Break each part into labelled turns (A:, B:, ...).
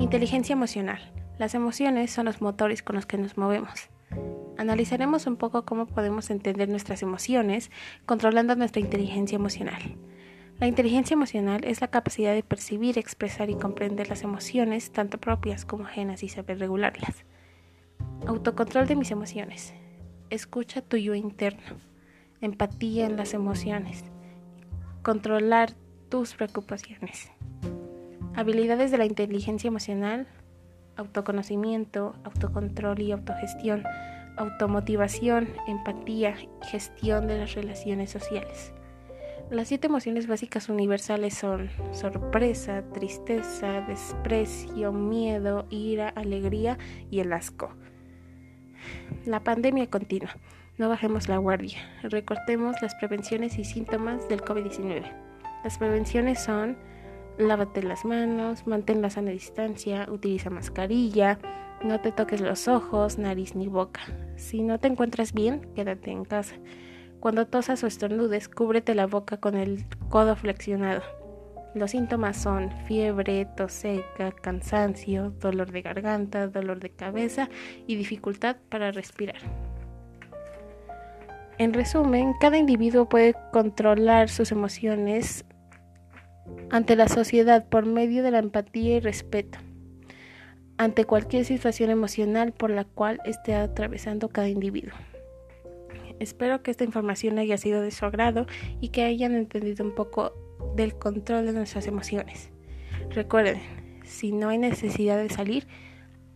A: Inteligencia emocional. Las emociones son los motores con los que nos movemos. Analizaremos un poco cómo podemos entender nuestras emociones controlando nuestra inteligencia emocional. La inteligencia emocional es la capacidad de percibir, expresar y comprender las emociones, tanto propias como ajenas, y saber regularlas. Autocontrol de mis emociones. Escucha tu yo interno. Empatía en las emociones. Controlar tus preocupaciones. Habilidades de la inteligencia emocional. Autoconocimiento, autocontrol y autogestión. Automotivación, empatía y gestión de las relaciones sociales. Las siete emociones básicas universales son sorpresa, tristeza, desprecio, miedo, ira, alegría y el asco. La pandemia continua. No bajemos la guardia. Recortemos las prevenciones y síntomas del COVID-19. Las prevenciones son lávate las manos, mantén la sana distancia, utiliza mascarilla, no te toques los ojos, nariz ni boca. Si no te encuentras bien, quédate en casa. Cuando tosas o estornudes, cúbrete la boca con el codo flexionado. Los síntomas son fiebre, tos seca, cansancio, dolor de garganta, dolor de cabeza y dificultad para respirar. En resumen, cada individuo puede controlar sus emociones ante la sociedad por medio de la empatía y respeto, ante cualquier situación emocional por la cual esté atravesando cada individuo. Espero que esta información haya sido de su agrado y que hayan entendido un poco del control de nuestras emociones. Recuerden, si no hay necesidad de salir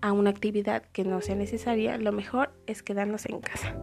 A: a una actividad que no sea necesaria, lo mejor es quedarnos en casa.